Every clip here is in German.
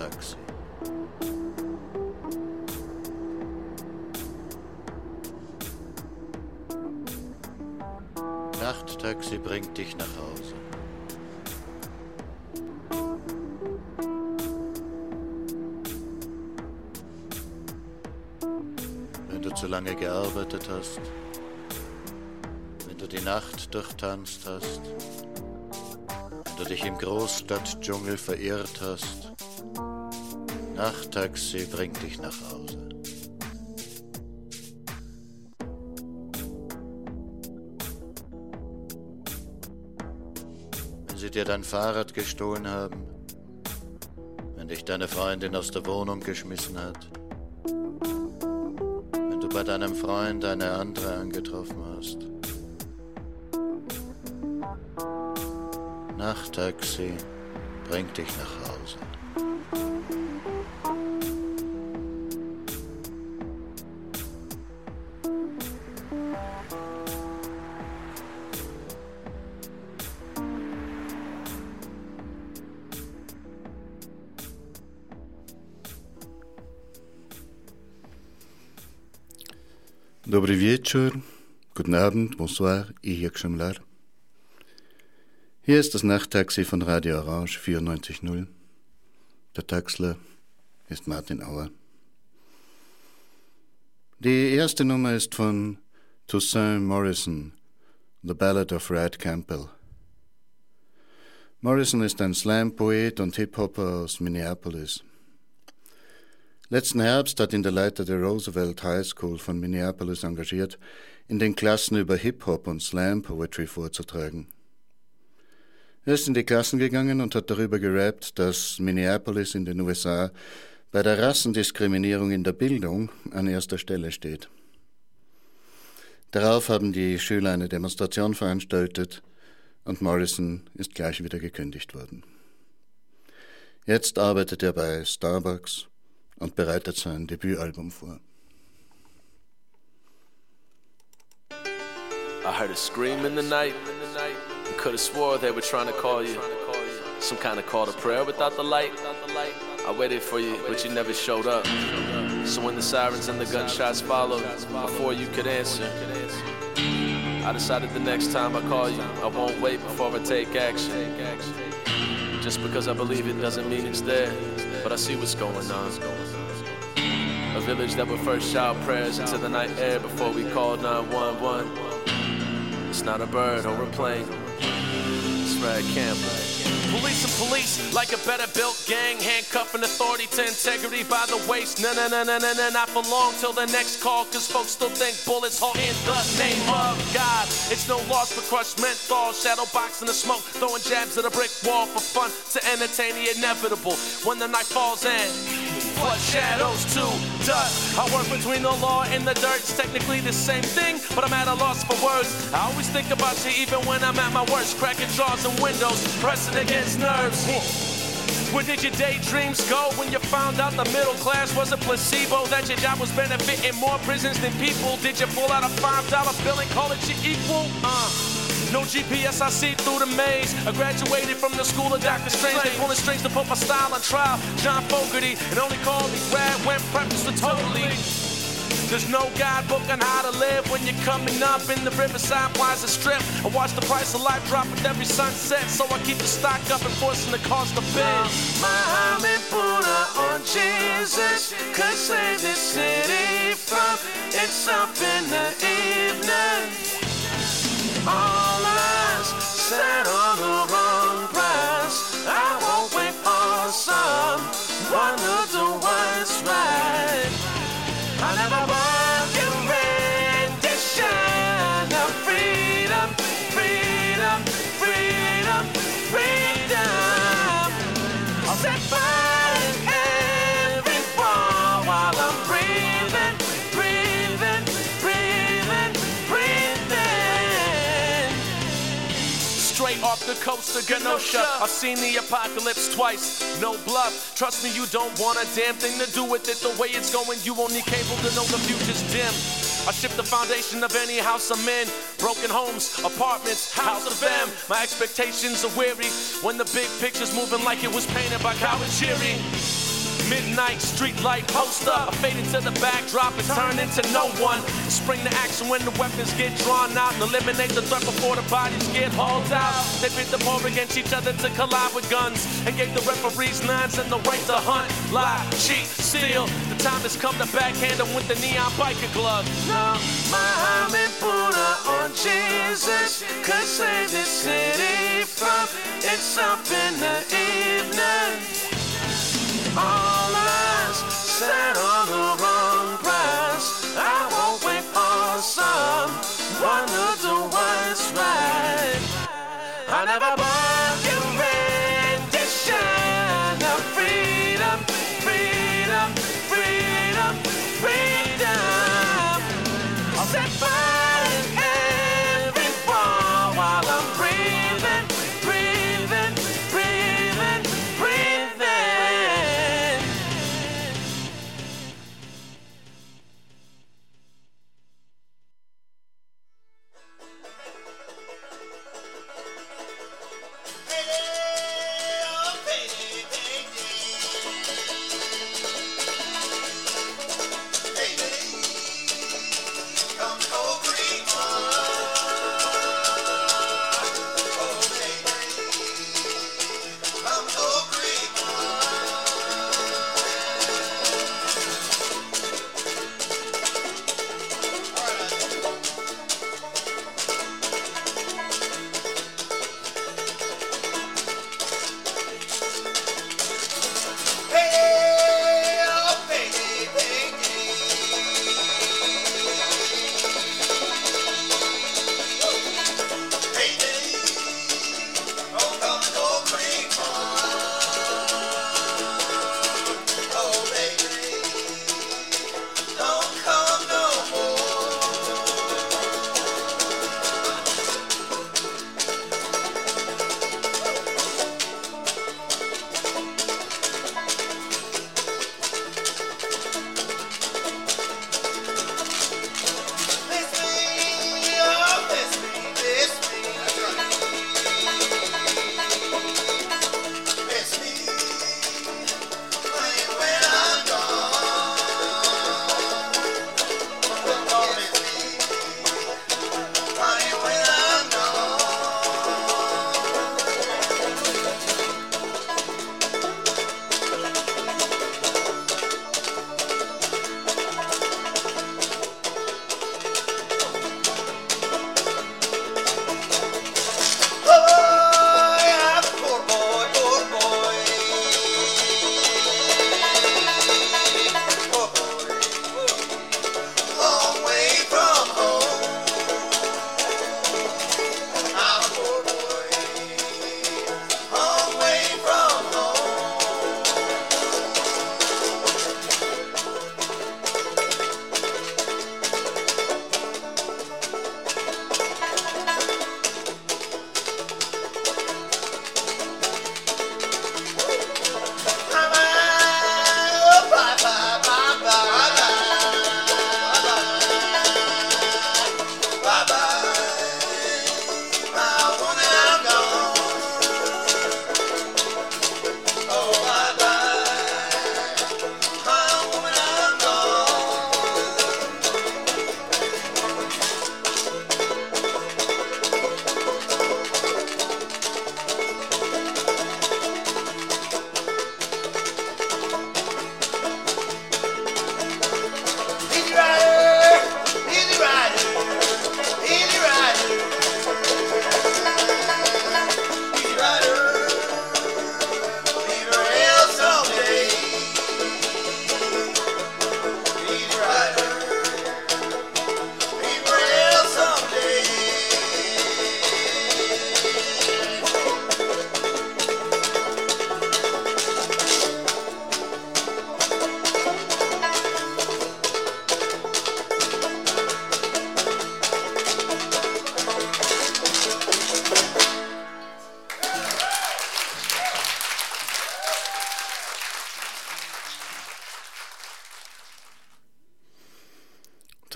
Nachttaxi. Nachttaxi bringt dich nach Hause. Wenn du zu lange gearbeitet hast, wenn du die Nacht durchtanzt hast, wenn du dich im Großstadtdschungel verirrt hast, Nachttaxi bringt dich nach Hause. Wenn sie dir dein Fahrrad gestohlen haben, wenn dich deine Freundin aus der Wohnung geschmissen hat, wenn du bei deinem Freund eine andere angetroffen hast. Nachttaxi bringt dich nach Hause. Wieczór, guten Abend, bonsoir, ich Schemmler. Hier ist das Nachttaxi von Radio Orange 94.0. Der Taxler ist Martin Auer. Die erste Nummer ist von Toussaint Morrison, The Ballad of Red Campbell. Morrison ist ein Slam-Poet und Hip-Hopper aus Minneapolis. Letzten Herbst hat ihn der Leiter der Roosevelt High School von Minneapolis engagiert, in den Klassen über Hip-Hop und Slam-Poetry vorzutragen. Er ist in die Klassen gegangen und hat darüber gerappt, dass Minneapolis in den USA bei der Rassendiskriminierung in der Bildung an erster Stelle steht. Darauf haben die Schüler eine Demonstration veranstaltet und Morrison ist gleich wieder gekündigt worden. Jetzt arbeitet er bei Starbucks und bereitet sein Debütalbum vor. I heard a scream in the night. could have swore they were trying to call you. Some kind of call to prayer without the light. I waited for you, but you never showed up. So when the sirens and the gunshots followed, before you could answer, I decided the next time I call you, I won't wait before I take action. Just because I believe it doesn't mean it's there, but I see what's going on. A village that would first shout prayers into the night air before we called 911. It's not a bird or a plane, it's Red Campbell. Police and police, like a better built gang, handcuffing authority to integrity by the waist. No, no, no, no, no, no, not for long till the next call, cause folks still think bullets hold in the name of God. It's no loss for crushed menthol, shadow boxing the smoke, throwing jabs at a brick wall for fun to entertain the inevitable. When the night falls in, what shadows to dust. I work between the law and the dirt. It's technically the same thing, but I'm at a loss for words. I always think about you even when I'm at my worst, cracking jaws and windows, pressing against nerves. Where did your daydreams go when you found out the middle class was a placebo? That your job was benefiting more prisons than people? Did you pull out a five dollar bill and call it your equal? Uh. No GPS, I see through the maze. I graduated from the school of Dr. Strange. They pulling strings to put my style on trial. John Fogerty, and only called me Rad when practice for totally. There's no guidebook on how to live when you're coming up in the Riverside Plaza Strip. I watch the price of life drop with every sunset, so I keep the stock up and forcing the cost to bid. Muhammad Buddha on Jesus could save this city from itself in the evening. Eyes set on the coast of Genosha. I've seen the apocalypse twice. No bluff. Trust me, you don't want a damn thing to do with it. The way it's going, you need cable to know the future's dim. I shift the foundation of any house I'm in. Broken homes, apartments, house of them. My expectations are weary when the big picture's moving like it was painted by Kawajiri. Midnight street light poster. I fade into the backdrop and turn into no one. Spring to action when the weapons get drawn out and eliminate the threat before the bodies get hauled out. They pit the war against each other to collide with guns and gave the referees nines and the right to hunt, lie, cheat, steal. The time has come to backhand them with the neon biker glove. Now, Muhammad Buddha on Jesus could save this city from itself in the evening. All set on the wrong price. I won't wait for someone to do what's right. I never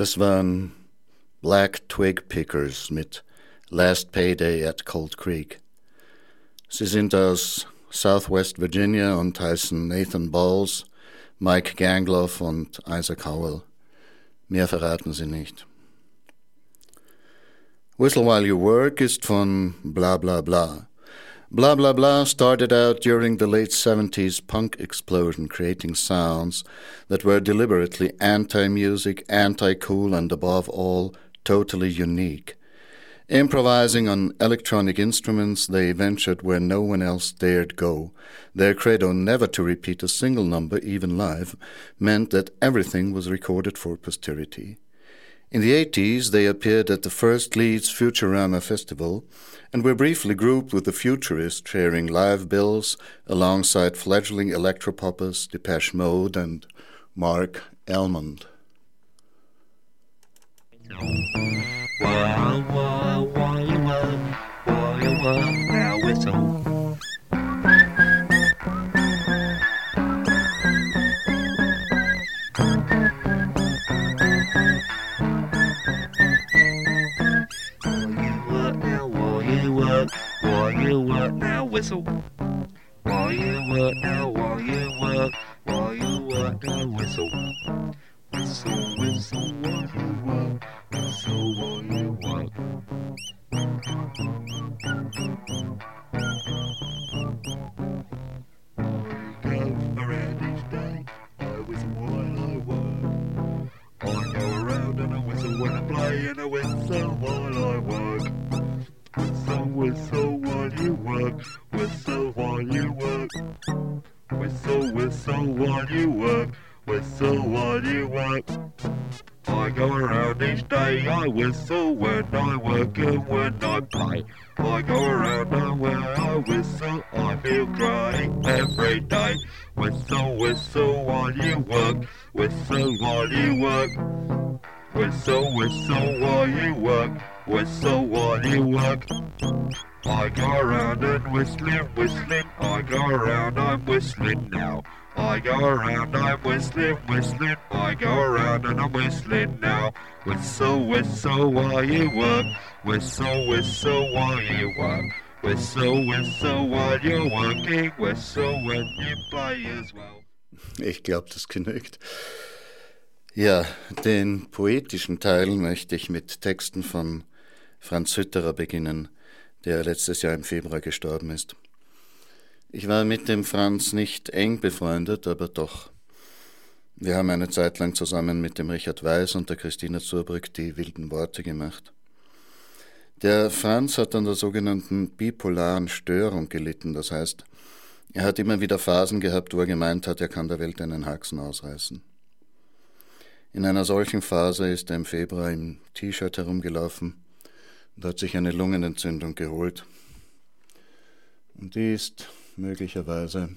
Das waren Black Twig Pickers mit Last Payday at Cold Creek. Sie sind aus Southwest Virginia und heißen Nathan Balls, Mike Gangloff und Isaac Howell. Mehr verraten sie nicht. Whistle While You Work ist von Bla Bla Bla. Blah Blah Blah started out during the late 70s punk explosion, creating sounds that were deliberately anti music, anti cool, and above all, totally unique. Improvising on electronic instruments, they ventured where no one else dared go. Their credo never to repeat a single number, even live, meant that everything was recorded for posterity. In the 80s, they appeared at the first Leeds Futurama Festival and were briefly grouped with the Futurists, sharing live bills alongside fledgling electropoppers Depeche Mode and Mark Elmond. now whistle. whistle. While you work now, while you work, while you work now, whistle. Whistle, whistle, while you work, whistle while you work. Go around each day, I whistle while I work. I go around and I whistle when I play and I whistle while I work. Whistle, whistle you work. Whistle while you work. Whistle, whistle while you work. Whistle while you work. I go around each day, I whistle when I work and when I play. I go around and when I whistle, I feel great every day. Whistle, whistle while you work. Whistle while you work. Whistle, whistle while you work. While you work. I go around and whistling, whistling. I go around, I'm whistling now. I go around, I'm whistling, whistling. I go around and I'm whistling now. Whistle, whistle while you work. Whistle, whistle while you work. Whistle, whistle while you're working. Whistle when you play as well. Ich glaube, das genügt. Ja, den poetischen Teil möchte ich mit Texten von Franz Hütterer beginnen der letztes Jahr im Februar gestorben ist. Ich war mit dem Franz nicht eng befreundet, aber doch. Wir haben eine Zeit lang zusammen mit dem Richard Weiß und der Christina Zurbrück die wilden Worte gemacht. Der Franz hat an der sogenannten bipolaren Störung gelitten, das heißt, er hat immer wieder Phasen gehabt, wo er gemeint hat, er kann der Welt einen Haxen ausreißen. In einer solchen Phase ist er im Februar im T-Shirt herumgelaufen und hat sich eine Lungenentzündung geholt. Und die ist möglicherweise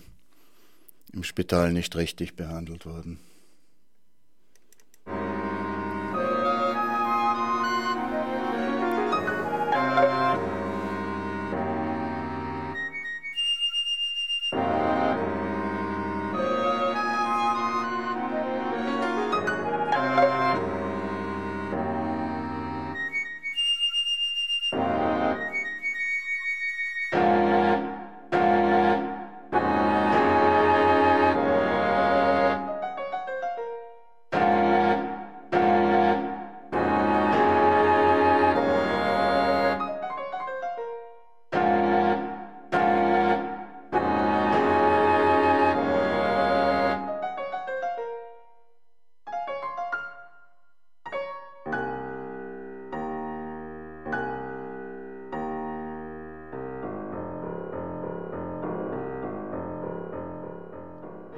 im Spital nicht richtig behandelt worden.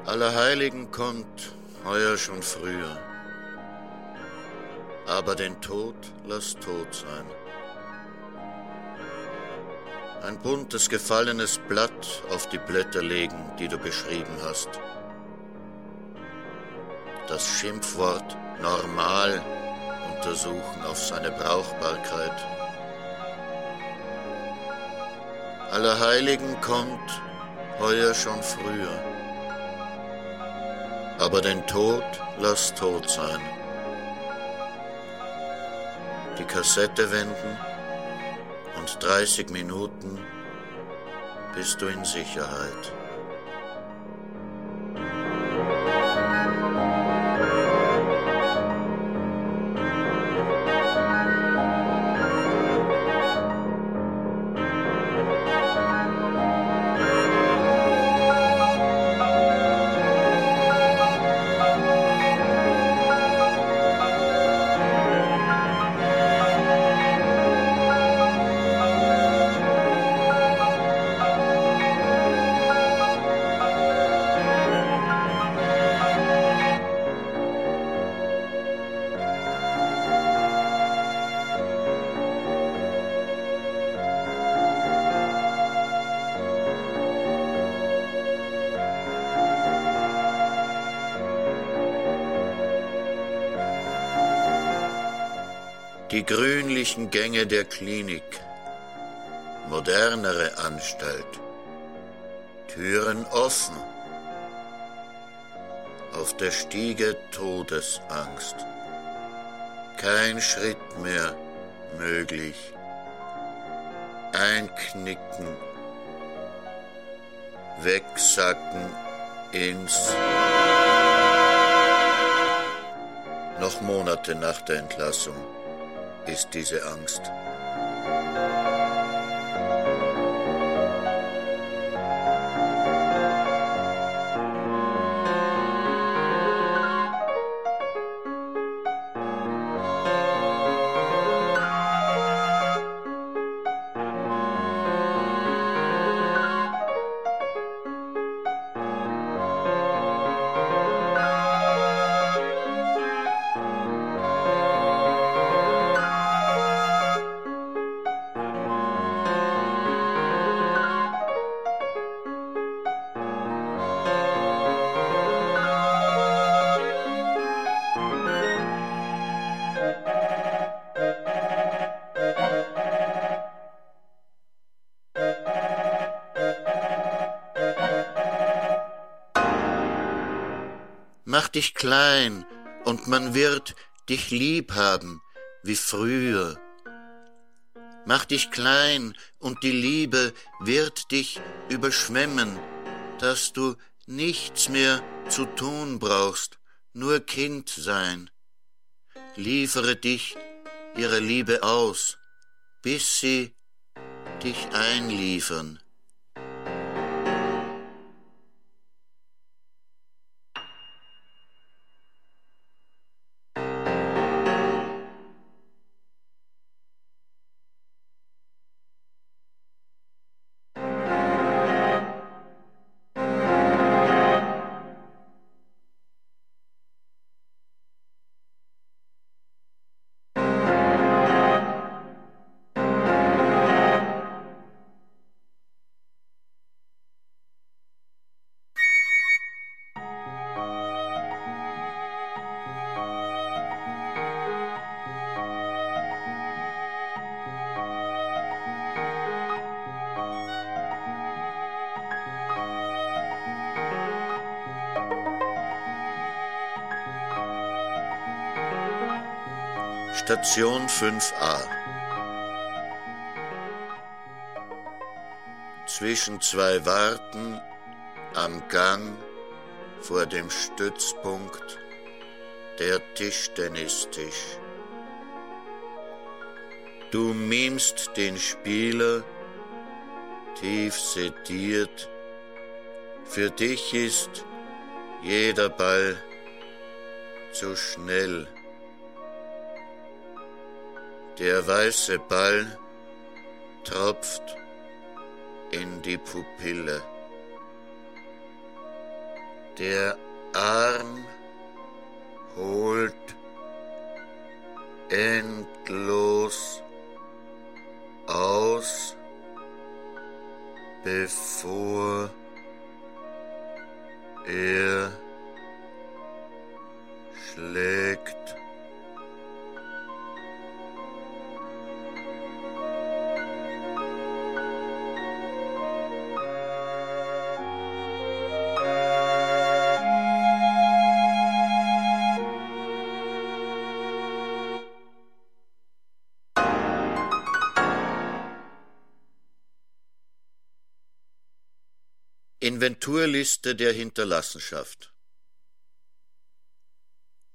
Allerheiligen kommt heuer schon früher. Aber den Tod lass tot sein. Ein buntes gefallenes Blatt auf die Blätter legen, die du geschrieben hast. Das Schimpfwort normal untersuchen auf seine Brauchbarkeit. Allerheiligen kommt heuer schon früher aber den Tod lass tot sein. Die Kassette wenden und 30 Minuten bist du in Sicherheit. Die grünlichen Gänge der Klinik, modernere Anstalt, Türen offen, auf der Stiege Todesangst, kein Schritt mehr möglich, einknicken, wegsacken ins noch Monate nach der Entlassung ist diese Angst. Mach dich klein, und man wird dich lieb haben wie früher. Mach dich klein, und die Liebe wird dich überschwemmen, dass du nichts mehr zu tun brauchst, nur Kind sein. Liefere dich ihrer Liebe aus, bis sie dich einliefern. Station 5a. Zwischen zwei Warten am Gang vor dem Stützpunkt der Tischtennistisch. Du mimst den Spieler tief sediert. Für dich ist jeder Ball zu schnell. Der weiße Ball tropft in die Pupille. Der Arm holt endlos aus, bevor er schlägt. Inventurliste der Hinterlassenschaft.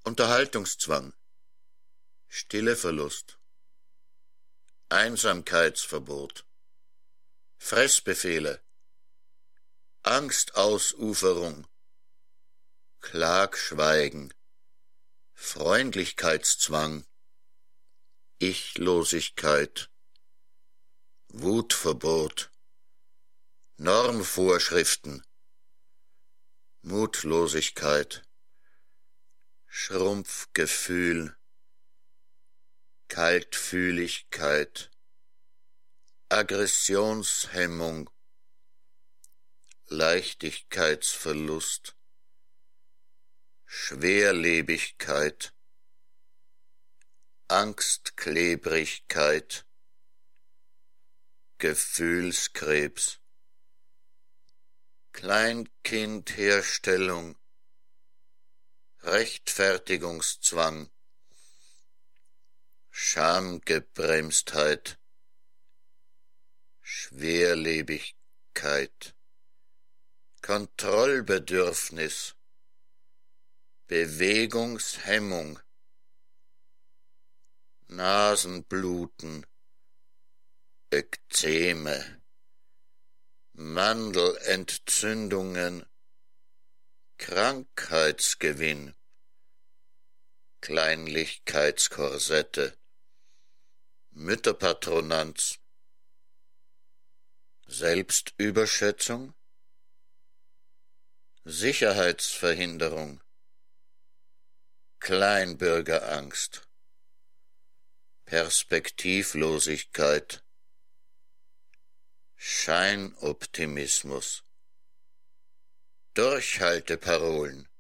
Unterhaltungszwang. Stille Verlust. Einsamkeitsverbot. Fressbefehle. Angstausuferung. Klagschweigen. Freundlichkeitszwang. Ichlosigkeit. Wutverbot. Normvorschriften. Mutlosigkeit. Schrumpfgefühl. Kaltfühligkeit. Aggressionshemmung. Leichtigkeitsverlust. Schwerlebigkeit. Angstklebrigkeit. Gefühlskrebs. Kleinkindherstellung, Rechtfertigungszwang, Schamgebremstheit, Schwerlebigkeit, Kontrollbedürfnis, Bewegungshemmung, Nasenbluten, Ekzeme. Mandelentzündungen, Krankheitsgewinn, Kleinlichkeitskorsette, Mütterpatronanz, Selbstüberschätzung, Sicherheitsverhinderung, Kleinbürgerangst, Perspektivlosigkeit, Scheinoptimismus, Durchhalteparolen,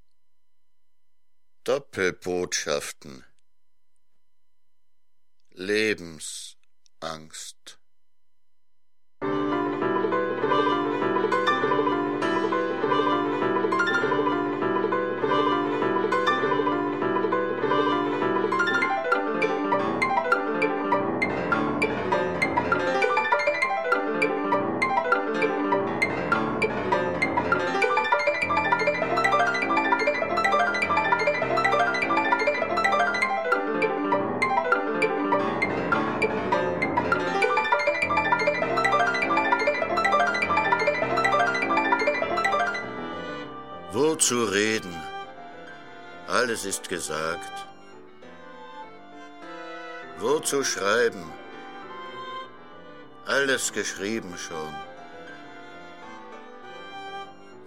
Doppelbotschaften, Lebensangst. Zu reden. Alles ist gesagt. Wozu schreiben? Alles geschrieben schon.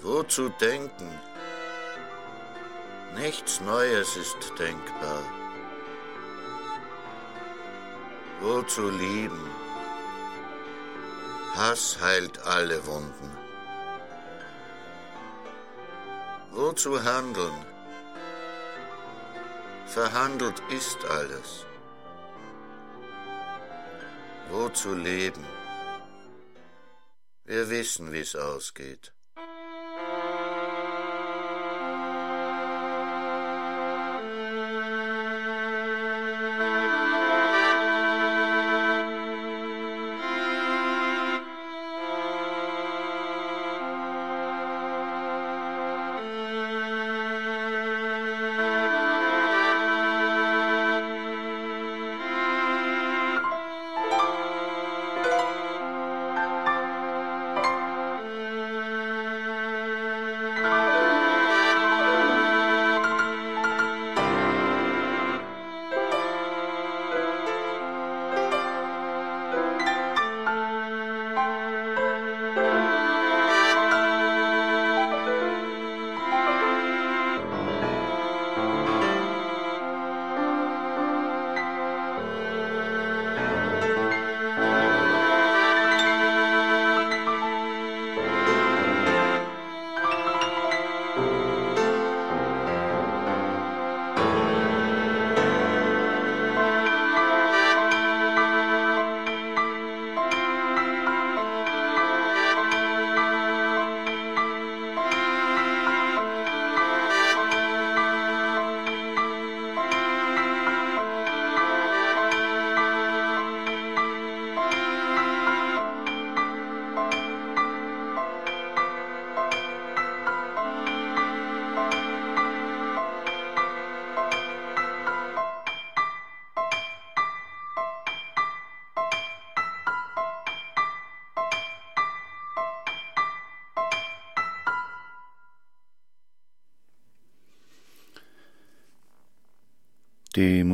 Wozu denken? Nichts Neues ist denkbar. Wozu lieben? Hass heilt alle Wunden. Wozu handeln? Verhandelt ist alles. Wozu leben? Wir wissen, wie es ausgeht.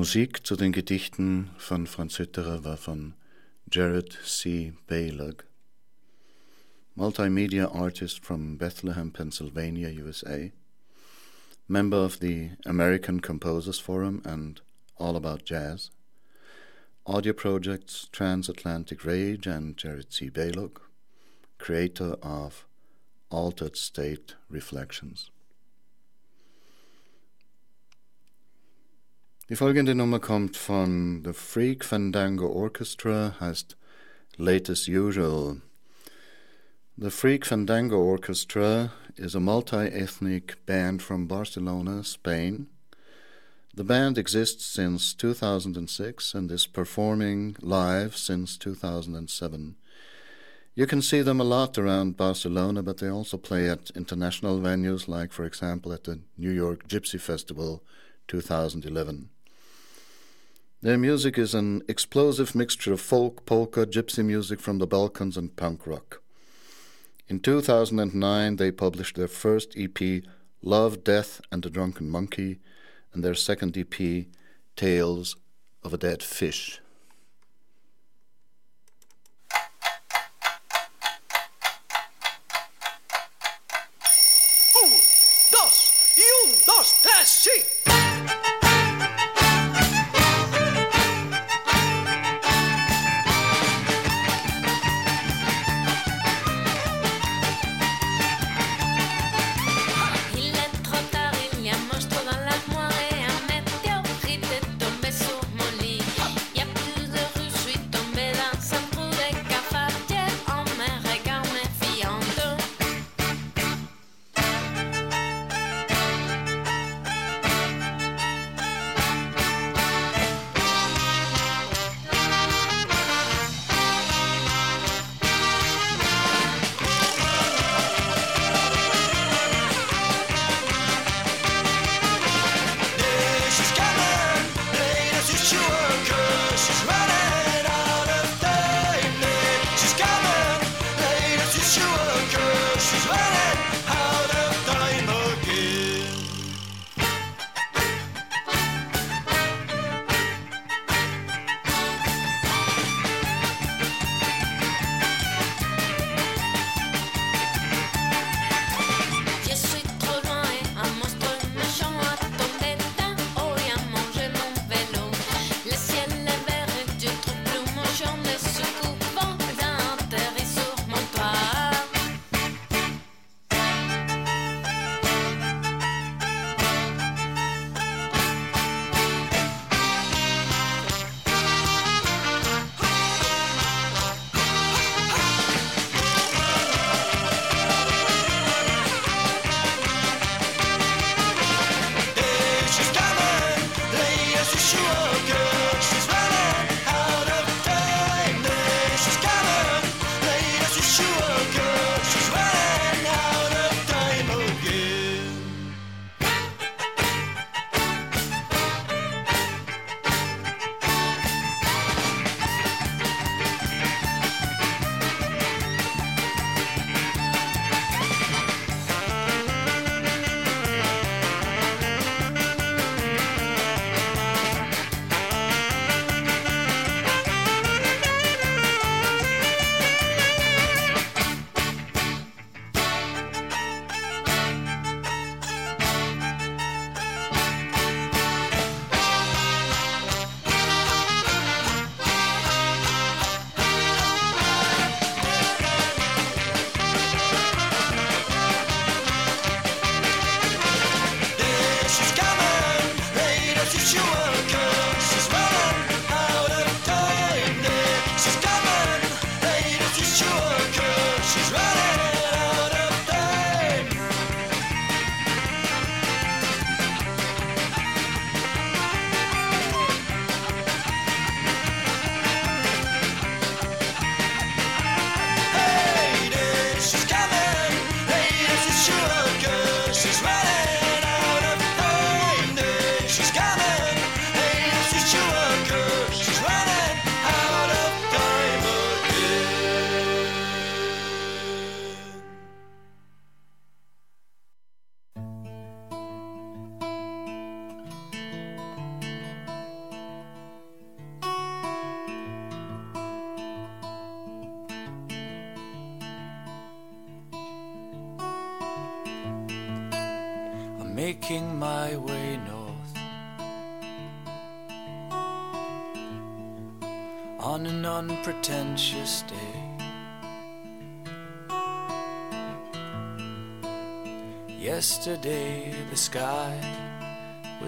Musik zu den Gedichten von Franz Hütterer war von Jared C. Baylog, multimedia artist from Bethlehem, Pennsylvania, USA, member of the American Composers Forum and All About Jazz, audio projects Transatlantic Rage and Jared C. Baylog, creator of Altered State Reflections. Die folgende Nummer kommt von The Freak Fandango Orchestra, heißt Late as Usual. The Freak Fandango Orchestra is a multi ethnic band from Barcelona, Spain. The band exists since 2006 and is performing live since 2007. You can see them a lot around Barcelona, but they also play at international venues, like, for example, at the New York Gypsy Festival 2011. Their music is an explosive mixture of folk, polka, gypsy music from the Balkans, and punk rock. In 2009, they published their first EP, Love, Death, and the Drunken Monkey, and their second EP, Tales of a Dead Fish.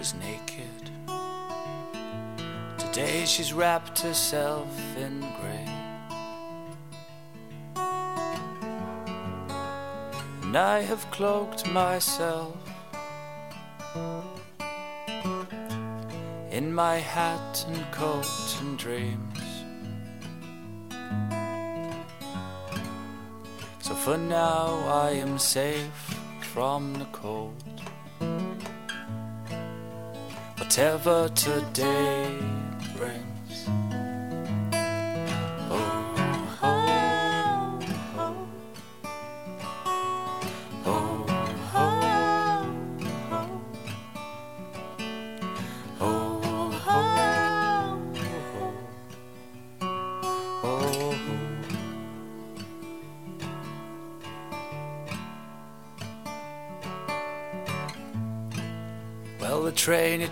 Was naked. Today she's wrapped herself in grey. And I have cloaked myself in my hat and coat and dreams. So for now I am safe from the cold ever today.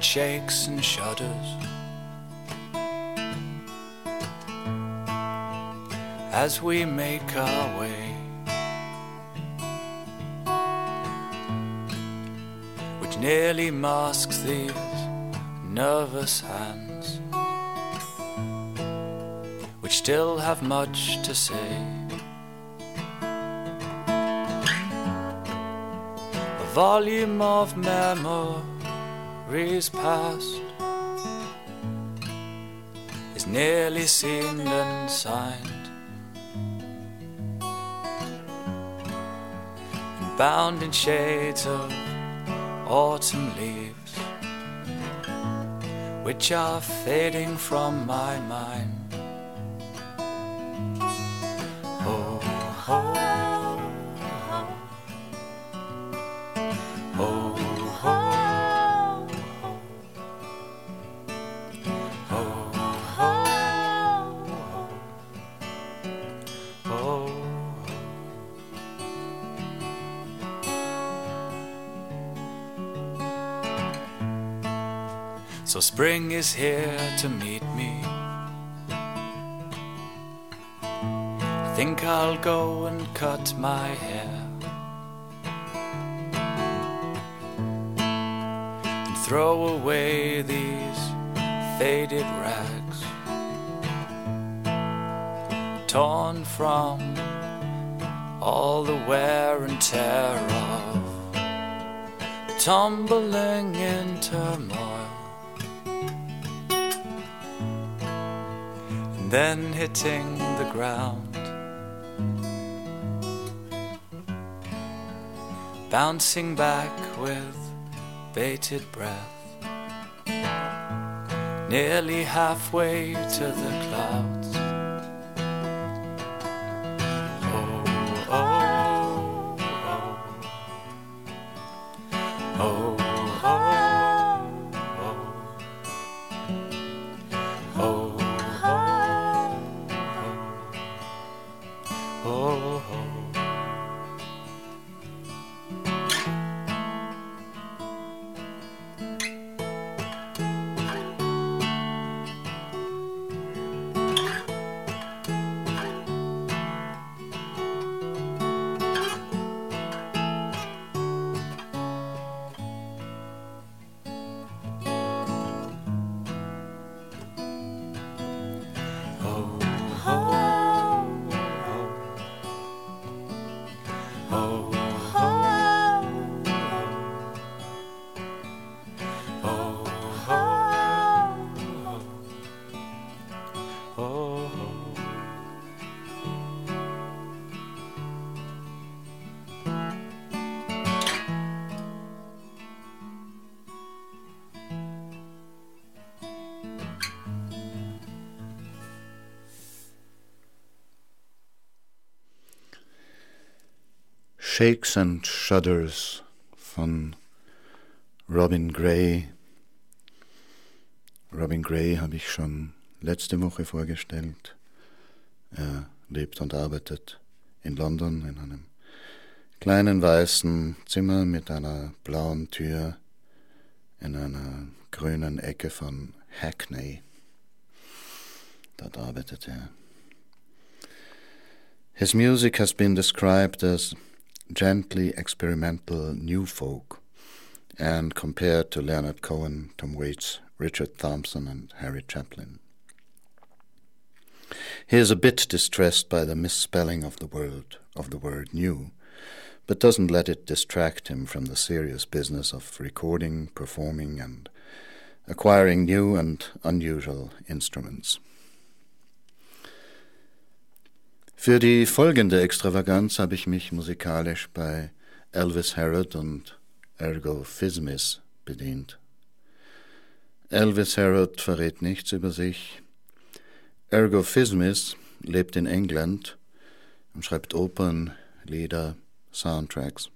Shakes and shudders. As we make our way, which nearly masks these nervous hands, which still have much to say. A volume of memories past is nearly sealed and signed. and Bound in shades of autumn leaves, which are fading from my mind. Spring is here to meet me. I think I'll go and cut my hair. And throw away these faded rags. Torn from all the wear and tear of tumbling in turmoil. And then hitting the ground. Bouncing back with bated breath, nearly halfway to the clouds. Shakes and Shudders von Robin Gray. Robin Gray habe ich schon letzte Woche vorgestellt. Er lebt und arbeitet in London in einem kleinen weißen Zimmer mit einer blauen Tür in einer grünen Ecke von Hackney. Dort arbeitet er. His music has been described as gently experimental new folk and compared to Leonard Cohen, Tom Waits, Richard Thompson, and Harry Chaplin. He is a bit distressed by the misspelling of the word of the word new, but doesn't let it distract him from the serious business of recording, performing, and acquiring new and unusual instruments. Für die folgende Extravaganz habe ich mich musikalisch bei Elvis Harrod und Ergo Fismis bedient. Elvis Harrod verrät nichts über sich. Ergo Fismis lebt in England und schreibt Opern, Lieder, Soundtracks.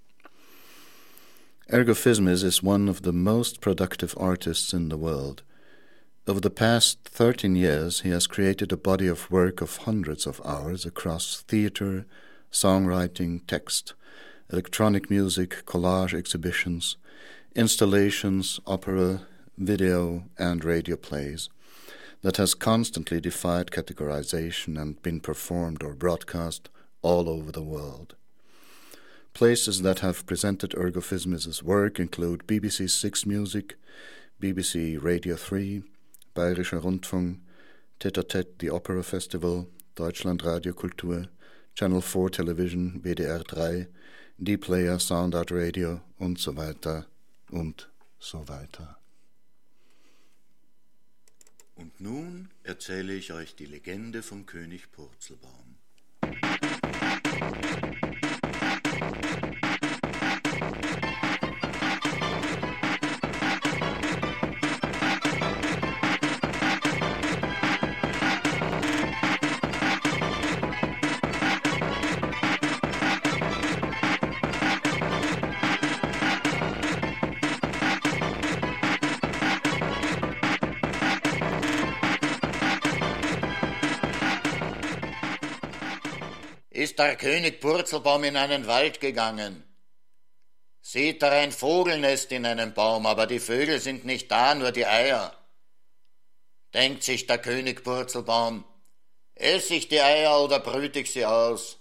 Ergo Fismis is one of the most productive artists in the world. Over the past 13 years, he has created a body of work of hundreds of hours across theatre, songwriting, text, electronic music, collage exhibitions, installations, opera, video, and radio plays that has constantly defied categorization and been performed or broadcast all over the world. Places that have presented Ergophismis's work include BBC Six Music, BBC Radio 3, Bayerischer Rundfunk, Tete the Opera Festival, Deutschland Radio Kultur, Channel 4 Television, WDR 3, D-Player, Sound Art Radio und so weiter und so weiter. Und nun erzähle ich euch die Legende vom König Purzelbaum. Der König Purzelbaum in einen Wald gegangen. Sieht er ein Vogelnest in einem Baum, aber die Vögel sind nicht da, nur die Eier. Denkt sich der König Purzelbaum, ess ich die Eier oder brüte ich sie aus?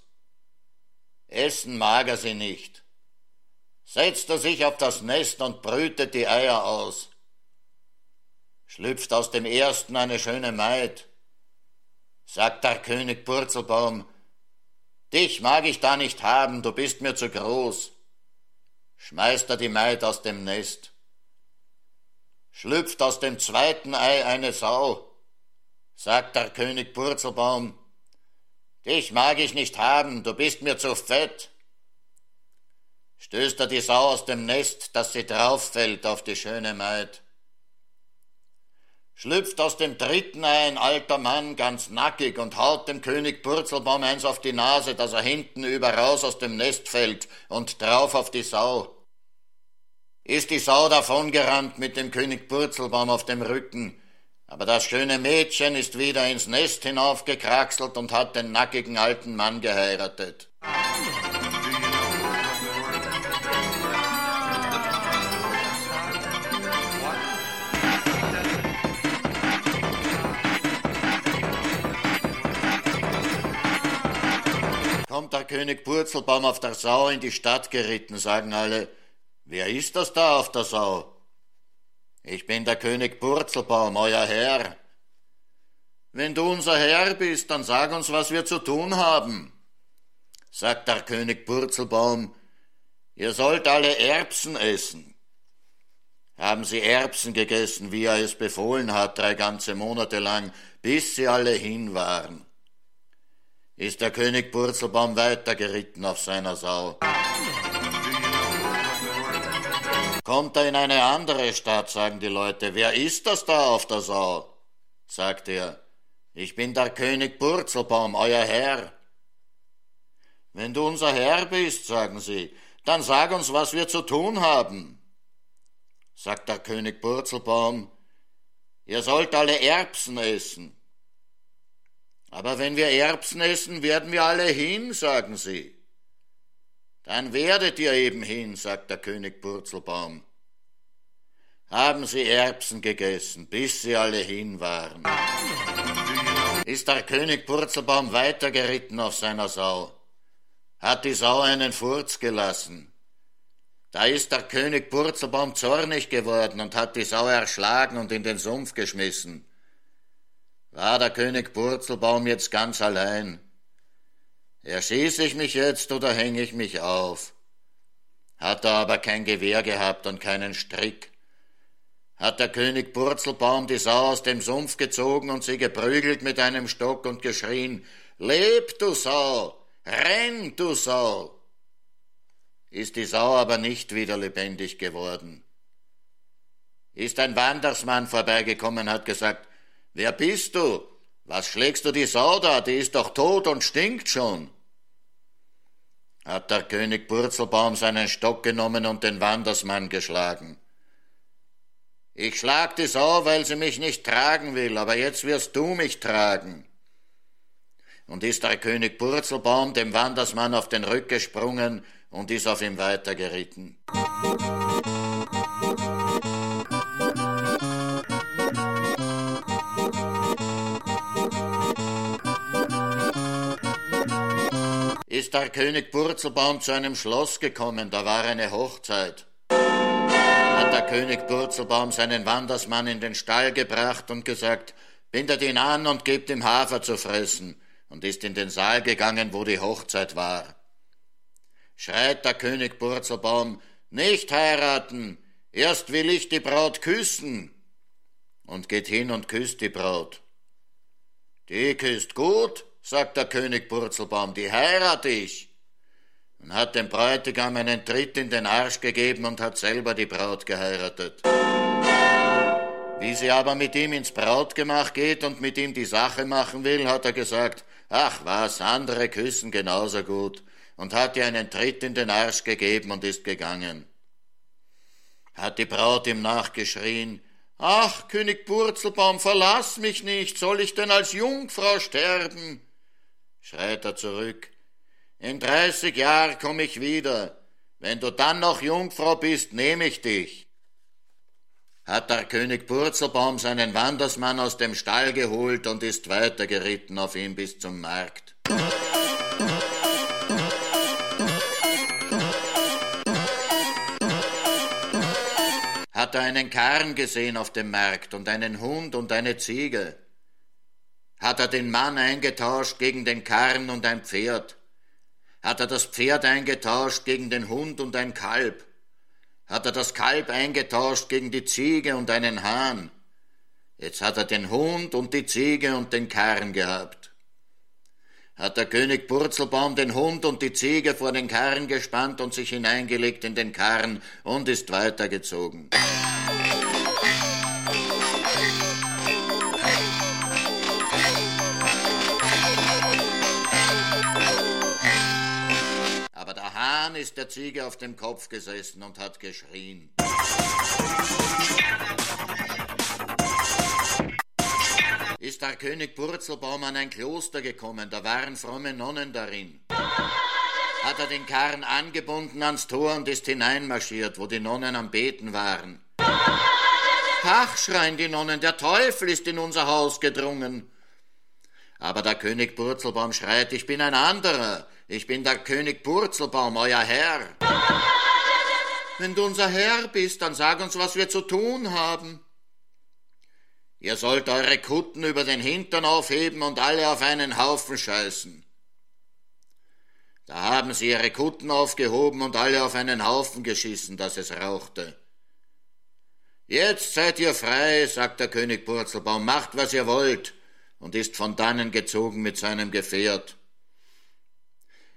Essen mag er sie nicht. Setzt er sich auf das Nest und brütet die Eier aus. Schlüpft aus dem ersten eine schöne Maid. Sagt der König Purzelbaum, Dich mag ich da nicht haben, du bist mir zu groß. Schmeißt er die Maid aus dem Nest. Schlüpft aus dem zweiten Ei eine Sau, sagt der König Purzelbaum. Dich mag ich nicht haben, du bist mir zu fett. Stößt er die Sau aus dem Nest, dass sie drauffällt auf die schöne Maid schlüpft aus dem dritten Ei ein alter Mann ganz nackig und haut dem König Purzelbaum eins auf die Nase, dass er hinten überaus aus dem Nest fällt und drauf auf die Sau. Ist die Sau davongerannt mit dem König Purzelbaum auf dem Rücken, aber das schöne Mädchen ist wieder ins Nest hinaufgekraxelt und hat den nackigen alten Mann geheiratet. Kommt der König Purzelbaum auf der Sau in die Stadt geritten, sagen alle. Wer ist das da auf der Sau? Ich bin der König Purzelbaum, euer Herr. Wenn du unser Herr bist, dann sag uns, was wir zu tun haben. Sagt der König Purzelbaum, ihr sollt alle Erbsen essen. Haben sie Erbsen gegessen, wie er es befohlen hat, drei ganze Monate lang, bis sie alle hin waren ist der König Purzelbaum weitergeritten auf seiner Sau. Kommt er in eine andere Stadt, sagen die Leute. Wer ist das da auf der Sau? sagt er. Ich bin der König Purzelbaum, euer Herr. Wenn du unser Herr bist, sagen sie, dann sag uns, was wir zu tun haben. Sagt der König Purzelbaum, ihr sollt alle Erbsen essen. Aber wenn wir Erbsen essen, werden wir alle hin, sagen sie. Dann werdet ihr eben hin, sagt der König Purzelbaum. haben sie Erbsen gegessen, bis sie alle hin waren. Ist der König Purzelbaum weitergeritten auf seiner Sau, hat die Sau einen Furz gelassen. Da ist der König Purzelbaum zornig geworden und hat die Sau erschlagen und in den Sumpf geschmissen. War der König Purzelbaum jetzt ganz allein? Erschieße ich mich jetzt oder hänge ich mich auf? Hat er aber kein Gewehr gehabt und keinen Strick. Hat der König Purzelbaum die Sau aus dem Sumpf gezogen und sie geprügelt mit einem Stock und geschrien, Leb, du Sau! Renn, du Sau! Ist die Sau aber nicht wieder lebendig geworden. Ist ein Wandersmann vorbeigekommen, hat gesagt, Wer bist du? Was schlägst du die Sau da? Die ist doch tot und stinkt schon hat der König Purzelbaum seinen Stock genommen und den Wandersmann geschlagen. Ich schlag die Sau, weil sie mich nicht tragen will, aber jetzt wirst du mich tragen. Und ist der König Purzelbaum dem Wandersmann auf den Rück gesprungen und ist auf ihm weitergeritten. Ist der König Purzelbaum zu einem Schloss gekommen, da war eine Hochzeit. Hat der König Purzelbaum seinen Wandersmann in den Stall gebracht und gesagt, bindet ihn an und gebt ihm Hafer zu fressen, und ist in den Saal gegangen, wo die Hochzeit war. Schreit der König Purzelbaum, nicht heiraten, erst will ich die Braut küssen, und geht hin und küsst die Braut. Die küsst gut, sagt der König Purzelbaum, die heirate ich. Und hat dem Bräutigam einen Tritt in den Arsch gegeben und hat selber die Braut geheiratet. Wie sie aber mit ihm ins Brautgemach geht und mit ihm die Sache machen will, hat er gesagt, ach was, andere küssen genauso gut, und hat ihr einen Tritt in den Arsch gegeben und ist gegangen. Hat die Braut ihm nachgeschrien, ach, König Purzelbaum, verlass mich nicht, soll ich denn als Jungfrau sterben? Schreit er zurück. In dreißig Jahren komm ich wieder. Wenn du dann noch Jungfrau bist, nehme ich dich. Hat der König Purzelbaum seinen Wandersmann aus dem Stall geholt und ist weitergeritten auf ihn bis zum Markt. Hat er einen Karren gesehen auf dem Markt und einen Hund und eine Ziege hat er den Mann eingetauscht gegen den Karren und ein Pferd? Hat er das Pferd eingetauscht gegen den Hund und ein Kalb? Hat er das Kalb eingetauscht gegen die Ziege und einen Hahn? Jetzt hat er den Hund und die Ziege und den Karren gehabt. Hat der König Purzelbaum den Hund und die Ziege vor den Karren gespannt und sich hineingelegt in den Karren und ist weitergezogen. Hahn ist der Ziege auf dem Kopf gesessen und hat geschrien. Ist der König Purzelbaum an ein Kloster gekommen, da waren fromme Nonnen darin. Hat er den Karren angebunden ans Tor und ist hineinmarschiert, wo die Nonnen am Beten waren. Ach, schreien die Nonnen, der Teufel ist in unser Haus gedrungen. Aber der König Purzelbaum schreit, ich bin ein anderer, ich bin der König Purzelbaum, euer Herr. Wenn du unser Herr bist, dann sag uns, was wir zu tun haben. Ihr sollt eure Kutten über den Hintern aufheben und alle auf einen Haufen scheißen. Da haben sie ihre Kutten aufgehoben und alle auf einen Haufen geschissen, dass es rauchte. Jetzt seid ihr frei, sagt der König Purzelbaum, macht, was ihr wollt, und ist von dannen gezogen mit seinem Gefährt.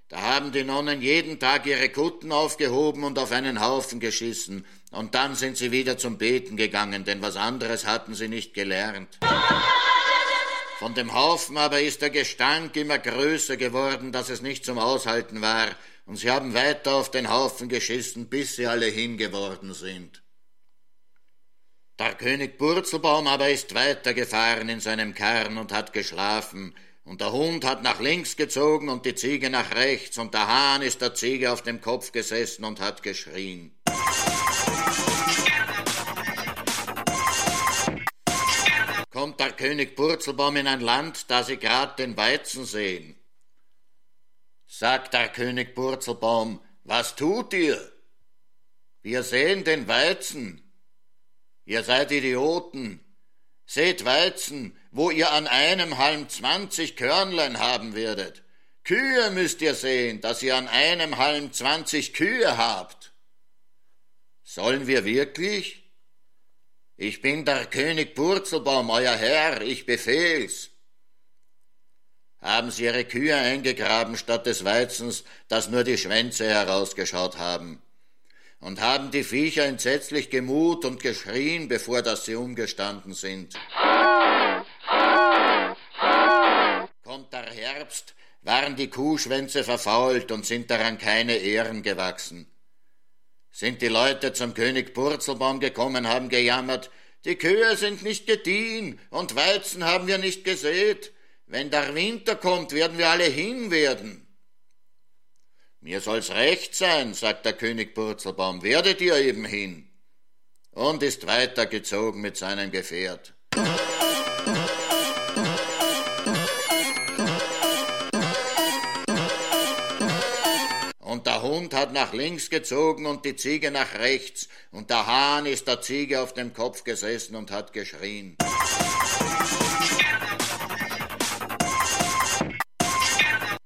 Da haben die Nonnen jeden Tag ihre Kutten aufgehoben und auf einen Haufen geschissen, und dann sind sie wieder zum Beten gegangen, denn was anderes hatten sie nicht gelernt. Von dem Haufen aber ist der Gestank immer größer geworden, dass es nicht zum Aushalten war, und sie haben weiter auf den Haufen geschissen, bis sie alle hingeworden sind. Der König Purzelbaum aber ist weitergefahren in seinem Karren und hat geschlafen, und der Hund hat nach links gezogen und die Ziege nach rechts, und der Hahn ist der Ziege auf dem Kopf gesessen und hat geschrien. kommt der König Purzelbaum in ein Land, da sie grad den Weizen sehen. Sagt der König Purzelbaum, was tut ihr? Wir sehen den Weizen. Ihr seid Idioten. Seht Weizen, wo ihr an einem Halm zwanzig Körnlein haben werdet. Kühe müsst ihr sehen, dass ihr an einem Halm zwanzig Kühe habt. Sollen wir wirklich? Ich bin der König Purzelbaum, euer Herr, ich befehl's. Haben sie ihre Kühe eingegraben statt des Weizens, dass nur die Schwänze herausgeschaut haben und haben die Viecher entsetzlich gemut und geschrien, bevor dass sie umgestanden sind. Kommt der Herbst, waren die Kuhschwänze verfault und sind daran keine Ehren gewachsen. Sind die Leute zum König Purzelbaum gekommen, haben gejammert, die Kühe sind nicht gediehen und Weizen haben wir nicht gesät. Wenn der Winter kommt, werden wir alle hinwerden. Mir soll's recht sein, sagt der König Purzelbaum, werdet ihr eben hin. Und ist weitergezogen mit seinem Gefährt. Und der Hund hat nach links gezogen und die Ziege nach rechts, und der Hahn ist der Ziege auf dem Kopf gesessen und hat geschrien.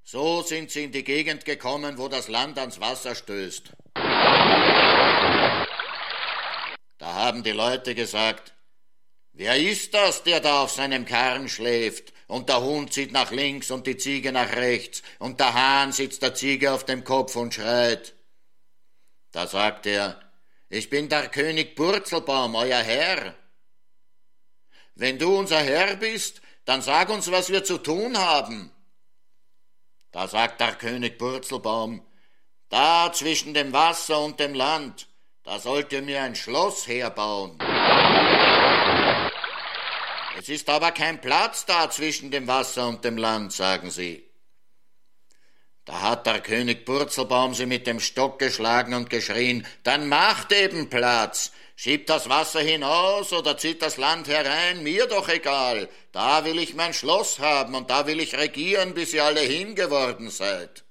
So sind sie in die Gegend gekommen, wo das Land ans Wasser stößt. Da haben die Leute gesagt, wer ist das, der da auf seinem Karren schläft, und der Hund zieht nach links und die Ziege nach rechts, und der Hahn sitzt der Ziege auf dem Kopf und schreit. Da sagt er, ich bin der König Purzelbaum, euer Herr. Wenn du unser Herr bist, dann sag uns, was wir zu tun haben. Da sagt der König Purzelbaum, da zwischen dem Wasser und dem Land, da sollt ihr mir ein Schloss herbauen. Es ist aber kein Platz da zwischen dem Wasser und dem Land, sagen sie. Da hat der König Purzelbaum sie mit dem Stock geschlagen und geschrien, dann macht eben Platz, Schiebt das Wasser hinaus oder zieht das Land herein, mir doch egal. Da will ich mein Schloss haben und da will ich regieren, bis ihr alle hingeworden seid.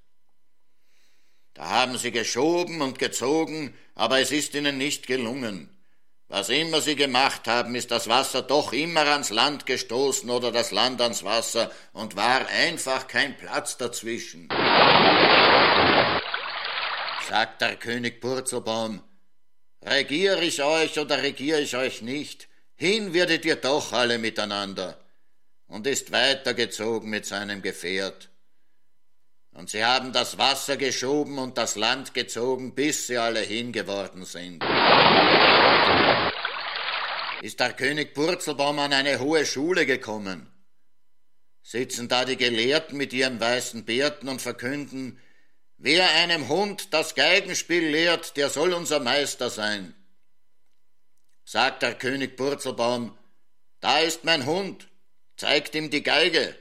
Da haben sie geschoben und gezogen, aber es ist ihnen nicht gelungen. Was immer sie gemacht haben, ist das Wasser doch immer ans Land gestoßen oder das Land ans Wasser und war einfach kein Platz dazwischen. Sagt der König Purzelbaum, Regiere ich euch oder regiere ich euch nicht, hin werdet ihr doch alle miteinander. Und ist weitergezogen mit seinem Gefährt. Und sie haben das Wasser geschoben und das Land gezogen, bis sie alle hingeworden sind. Ist der König Purzelbaum an eine hohe Schule gekommen? Sitzen da die Gelehrten mit ihren weißen Bärten und verkünden, Wer einem Hund das Geigenspiel lehrt, der soll unser Meister sein. Sagt der König Purzelbaum, da ist mein Hund, zeigt ihm die Geige.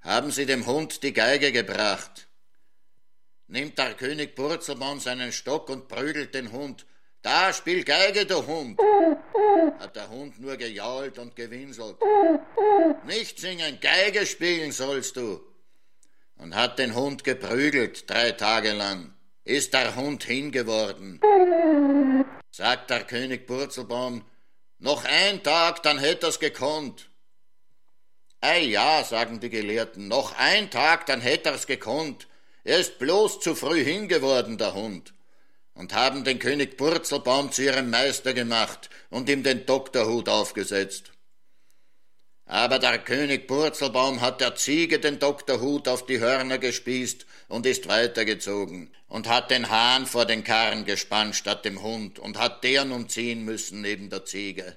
Haben sie dem Hund die Geige gebracht. Nimmt der König Purzelbaum seinen Stock und prügelt den Hund. Da spiel Geige, du Hund. Hat der Hund nur gejault und gewinselt. Nicht singen, Geige spielen sollst du und hat den Hund geprügelt drei Tage lang. Ist der Hund hingeworden. Sagt der König Purzelbaum, noch ein Tag, dann hätt er's gekonnt. Ei ja, sagen die Gelehrten, noch ein Tag, dann hätt er's gekonnt. Er ist bloß zu früh hingeworden, der Hund. Und haben den König Purzelbaum zu ihrem Meister gemacht und ihm den Doktorhut aufgesetzt. Aber der König Purzelbaum hat der Ziege den Doktorhut auf die Hörner gespießt und ist weitergezogen und hat den Hahn vor den Karren gespannt statt dem Hund und hat der nun ziehen müssen neben der Ziege.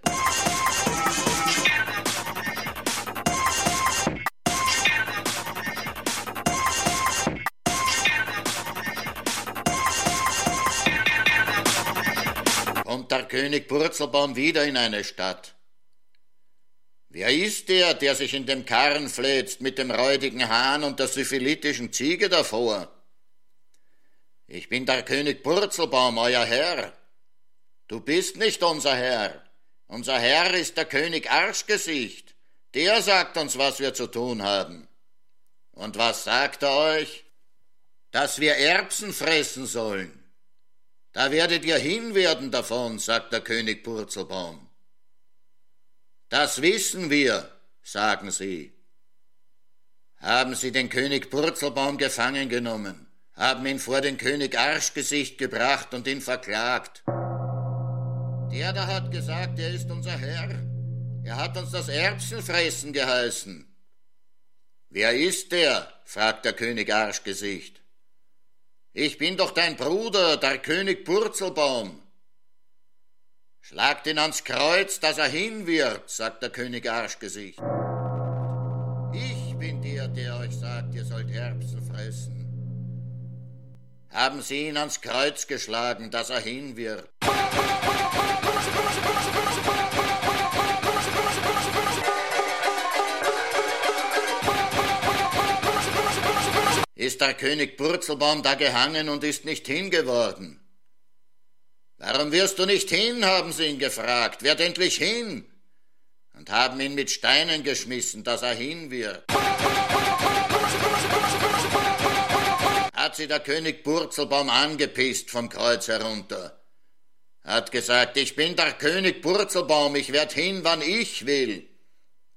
Kommt der König Purzelbaum wieder in eine Stadt Wer ist der, der sich in dem Karren fläzt mit dem räudigen Hahn und der syphilitischen Ziege davor? Ich bin der König Purzelbaum, euer Herr. Du bist nicht unser Herr. Unser Herr ist der König Arschgesicht. Der sagt uns, was wir zu tun haben. Und was sagt er euch? Dass wir Erbsen fressen sollen. Da werdet ihr hinwerden davon, sagt der König Purzelbaum. Das wissen wir, sagen sie. Haben sie den König Purzelbaum gefangen genommen, haben ihn vor den König Arschgesicht gebracht und ihn verklagt. Der da hat gesagt, er ist unser Herr. Er hat uns das Erbsenfressen geheißen. Wer ist der? fragt der König Arschgesicht. Ich bin doch dein Bruder, der König Purzelbaum. Schlagt ihn ans Kreuz, dass er hin wird, sagt der König Arschgesicht. Ich bin der, der euch sagt, ihr sollt Erbsen fressen. Haben sie ihn ans Kreuz geschlagen, dass er hin wird. Ist der König Purzelbaum da gehangen und ist nicht hingeworden? Warum wirst du nicht hin, haben sie ihn gefragt. Werd endlich hin! Und haben ihn mit Steinen geschmissen, dass er hin wird. Hat sie der König Purzelbaum angepisst vom Kreuz herunter. Hat gesagt, ich bin der König Purzelbaum, ich werd hin, wann ich will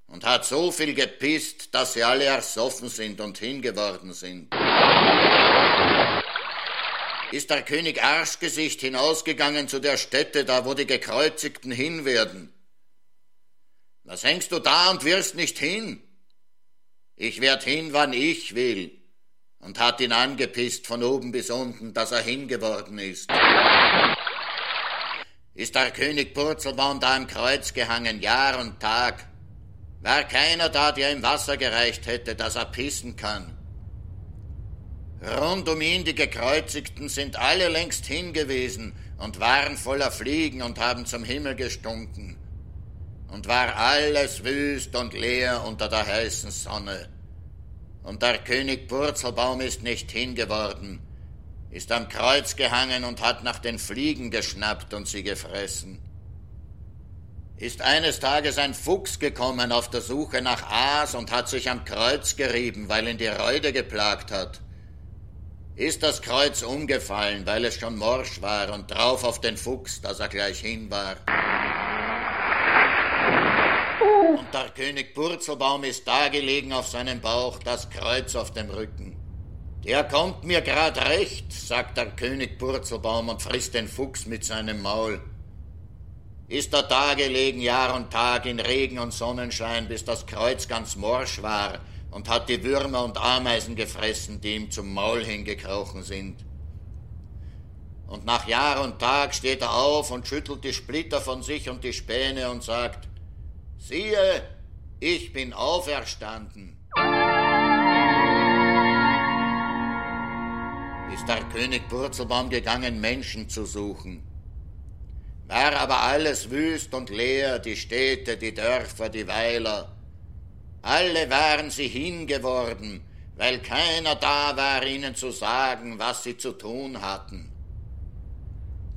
und hat so viel gepisst, dass sie alle ersoffen sind und hingeworden sind. Ist der König Arschgesicht hinausgegangen zu der Stätte, da wo die Gekreuzigten hinwerden. Was hängst du da und wirst nicht hin? Ich werd hin, wann ich will, und hat ihn angepisst von oben bis unten, dass er hingeworden ist. Ist der König Purzelbaum da im Kreuz gehangen, Jahr und Tag, war keiner da, der ihm Wasser gereicht hätte, dass er pissen kann. Rund um ihn die Gekreuzigten sind alle längst hingewiesen und waren voller Fliegen und haben zum Himmel gestunken. Und war alles wüst und leer unter der heißen Sonne. Und der König Purzelbaum ist nicht hingeworden, ist am Kreuz gehangen und hat nach den Fliegen geschnappt und sie gefressen ist eines Tages ein Fuchs gekommen auf der Suche nach Aas und hat sich am Kreuz gerieben, weil ihn die Reude geplagt hat. Ist das Kreuz umgefallen, weil es schon morsch war und drauf auf den Fuchs, dass er gleich hin war. Und der König Purzelbaum ist da gelegen auf seinem Bauch, das Kreuz auf dem Rücken. Der kommt mir grad recht, sagt der König Purzelbaum und frisst den Fuchs mit seinem Maul ist er da gelegen Jahr und Tag in Regen und Sonnenschein, bis das Kreuz ganz morsch war und hat die Würmer und Ameisen gefressen, die ihm zum Maul hingekrochen sind. Und nach Jahr und Tag steht er auf und schüttelt die Splitter von sich und die Späne und sagt, siehe, ich bin auferstanden. Ist der König Purzelbaum gegangen, Menschen zu suchen war aber alles wüst und leer, die Städte, die Dörfer, die Weiler. Alle waren sie hingeworden, weil keiner da war, ihnen zu sagen, was sie zu tun hatten.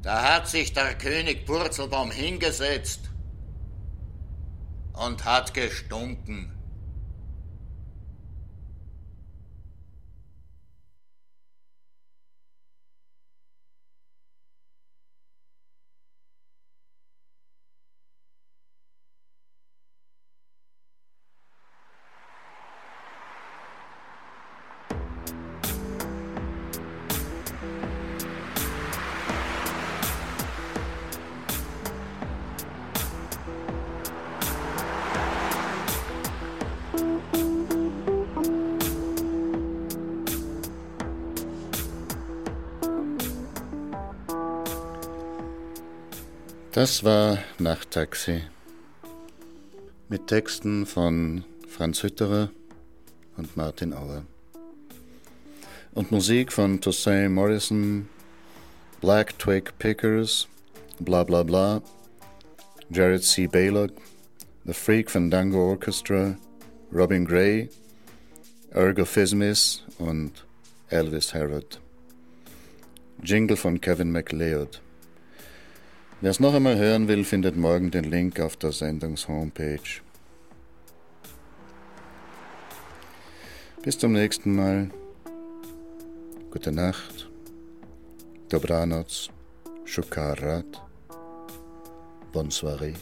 Da hat sich der König Purzelbaum hingesetzt und hat gestunken. Das war Nachttaxi. Mit Texten von Franz Hütterer und Martin Auer. Und Musik von Toussaint Morrison, Black Twig Pickers, bla bla bla, Jared C. Baylock, The Freak Fandango Orchestra, Robin Gray, Ergo Fismis und Elvis Harrod. Jingle von Kevin McLeod. Wer es noch einmal hören will, findet morgen den Link auf der Sendungshomepage. Bis zum nächsten Mal. Gute Nacht. Dobranoc. Shukarat. Bonne soirée.